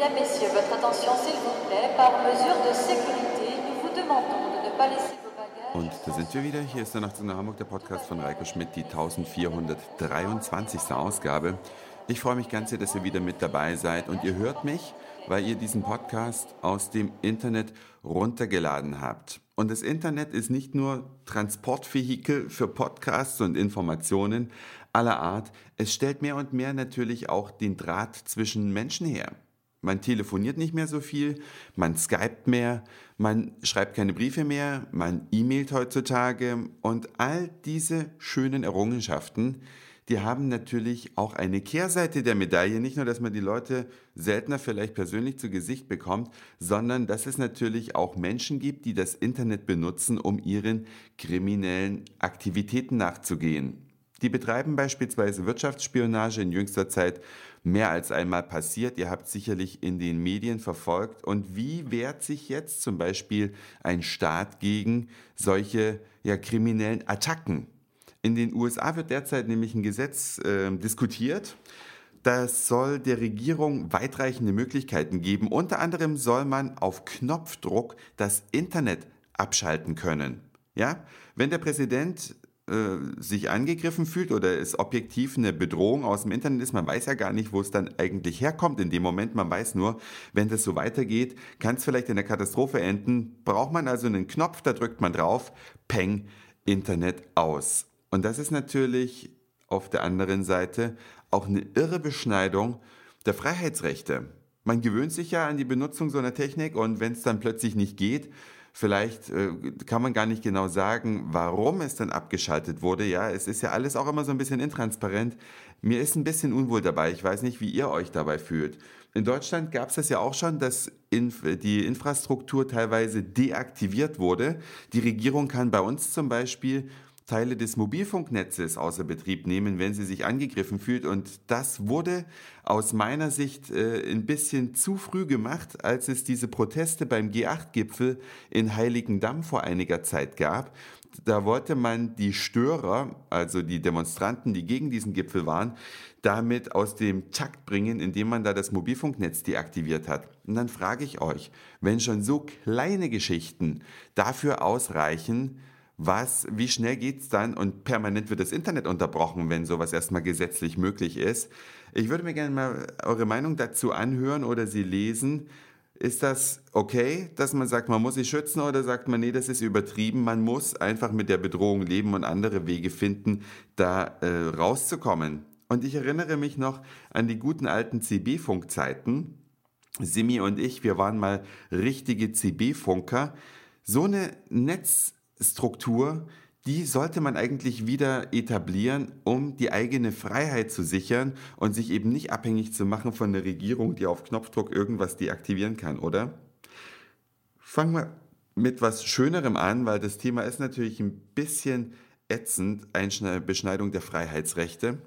Mesdames, Messieurs, votre attention s'il vous plaît. Par mesure de sécurité, nous vous demandons de ne pas laisser vos bagages. Und da sind wir wieder. Hier ist der Nacht in Hamburg, der Podcast von Reiko Schmidt, die 1423. Ausgabe. Ich freue mich ganz sehr, dass ihr wieder mit dabei seid und ihr hört mich, weil ihr diesen Podcast aus dem Internet runtergeladen habt. Und das Internet ist nicht nur Transportvehikel für Podcasts und Informationen aller Art, es stellt mehr und mehr natürlich auch den Draht zwischen Menschen her. Man telefoniert nicht mehr so viel, man skypt mehr, man schreibt keine Briefe mehr, man e-mailt heutzutage und all diese schönen Errungenschaften, die haben natürlich auch eine Kehrseite der Medaille. Nicht nur, dass man die Leute seltener vielleicht persönlich zu Gesicht bekommt, sondern dass es natürlich auch Menschen gibt, die das Internet benutzen, um ihren kriminellen Aktivitäten nachzugehen. Die betreiben beispielsweise Wirtschaftsspionage in jüngster Zeit mehr als einmal passiert. Ihr habt sicherlich in den Medien verfolgt. Und wie wehrt sich jetzt zum Beispiel ein Staat gegen solche ja, kriminellen Attacken? In den USA wird derzeit nämlich ein Gesetz äh, diskutiert. Das soll der Regierung weitreichende Möglichkeiten geben. Unter anderem soll man auf Knopfdruck das Internet abschalten können. Ja, wenn der Präsident äh, sich angegriffen fühlt oder es objektiv eine Bedrohung aus dem Internet ist. Man weiß ja gar nicht, wo es dann eigentlich herkommt in dem Moment. Man weiß nur, wenn das so weitergeht, kann es vielleicht in der Katastrophe enden. Braucht man also einen Knopf, da drückt man drauf, peng, Internet aus. Und das ist natürlich auf der anderen Seite auch eine irre Beschneidung der Freiheitsrechte. Man gewöhnt sich ja an die Benutzung so einer Technik und wenn es dann plötzlich nicht geht, Vielleicht äh, kann man gar nicht genau sagen, warum es dann abgeschaltet wurde. Ja, es ist ja alles auch immer so ein bisschen intransparent. Mir ist ein bisschen unwohl dabei. Ich weiß nicht, wie ihr euch dabei fühlt. In Deutschland gab es das ja auch schon, dass die Infrastruktur teilweise deaktiviert wurde. Die Regierung kann bei uns zum Beispiel Teile des Mobilfunknetzes außer Betrieb nehmen, wenn sie sich angegriffen fühlt. Und das wurde aus meiner Sicht äh, ein bisschen zu früh gemacht, als es diese Proteste beim G8-Gipfel in Heiligendamm vor einiger Zeit gab. Da wollte man die Störer, also die Demonstranten, die gegen diesen Gipfel waren, damit aus dem Takt bringen, indem man da das Mobilfunknetz deaktiviert hat. Und dann frage ich euch, wenn schon so kleine Geschichten dafür ausreichen, was, wie schnell geht's dann und permanent wird das Internet unterbrochen, wenn sowas erstmal gesetzlich möglich ist. Ich würde mir gerne mal eure Meinung dazu anhören oder sie lesen. Ist das okay, dass man sagt, man muss sich schützen oder sagt man, nee, das ist übertrieben, man muss einfach mit der Bedrohung leben und andere Wege finden, da äh, rauszukommen? Und ich erinnere mich noch an die guten alten CB-Funkzeiten. Simi und ich, wir waren mal richtige CB-Funker. So eine Netz Struktur, die sollte man eigentlich wieder etablieren, um die eigene Freiheit zu sichern und sich eben nicht abhängig zu machen von der Regierung, die auf Knopfdruck irgendwas deaktivieren kann, oder? Fangen wir mit was Schönerem an, weil das Thema ist natürlich ein bisschen ätzend, eine Beschneidung der Freiheitsrechte.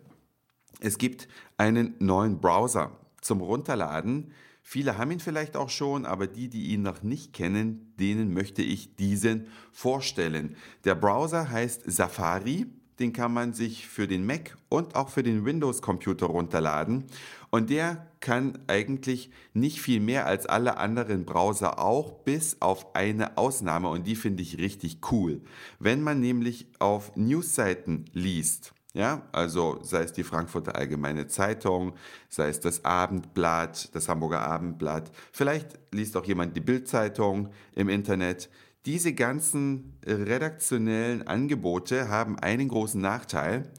Es gibt einen neuen Browser zum Runterladen, Viele haben ihn vielleicht auch schon, aber die, die ihn noch nicht kennen, denen möchte ich diesen vorstellen. Der Browser heißt Safari. Den kann man sich für den Mac und auch für den Windows-Computer runterladen. Und der kann eigentlich nicht viel mehr als alle anderen Browser auch, bis auf eine Ausnahme. Und die finde ich richtig cool. Wenn man nämlich auf Newsseiten liest, ja, also sei es die Frankfurter Allgemeine Zeitung, sei es das Abendblatt, das Hamburger Abendblatt, vielleicht liest auch jemand die Bildzeitung im Internet. Diese ganzen redaktionellen Angebote haben einen großen Nachteil,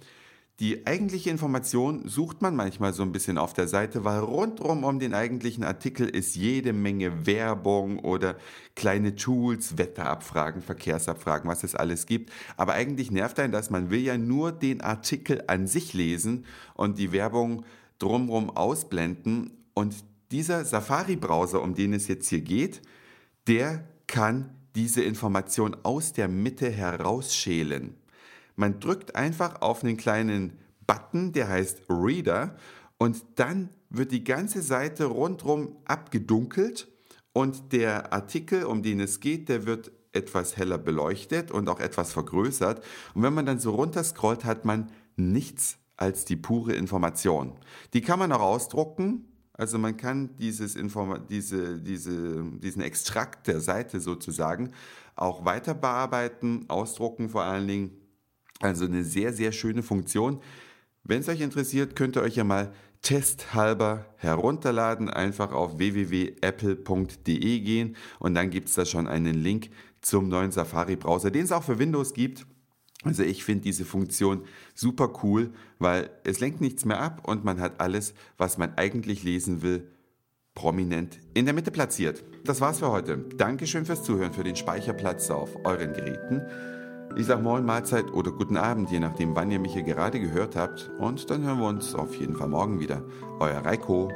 die eigentliche Information sucht man manchmal so ein bisschen auf der Seite, weil rundrum um den eigentlichen Artikel ist jede Menge Werbung oder kleine Tools, Wetterabfragen, Verkehrsabfragen, was es alles gibt. Aber eigentlich nervt einen das, man will ja nur den Artikel an sich lesen und die Werbung drumrum ausblenden. Und dieser Safari-Browser, um den es jetzt hier geht, der kann diese Information aus der Mitte herausschälen. Man drückt einfach auf einen kleinen Button, der heißt Reader und dann wird die ganze Seite rundherum abgedunkelt und der Artikel, um den es geht, der wird etwas heller beleuchtet und auch etwas vergrößert. Und wenn man dann so runterscrollt, hat man nichts als die pure Information. Die kann man auch ausdrucken Also man kann dieses Informa diese, diese, diesen Extrakt der Seite sozusagen auch weiter bearbeiten, ausdrucken vor allen Dingen. Also eine sehr, sehr schöne Funktion. Wenn es euch interessiert, könnt ihr euch ja mal testhalber herunterladen. Einfach auf www.apple.de gehen und dann gibt es da schon einen Link zum neuen Safari-Browser, den es auch für Windows gibt. Also ich finde diese Funktion super cool, weil es lenkt nichts mehr ab und man hat alles, was man eigentlich lesen will, prominent in der Mitte platziert. Das war's für heute. Dankeschön fürs Zuhören, für den Speicherplatz auf euren Geräten. Ich sage Moin Mahlzeit oder guten Abend, je nachdem, wann ihr mich hier gerade gehört habt. Und dann hören wir uns auf jeden Fall morgen wieder. Euer Reiko.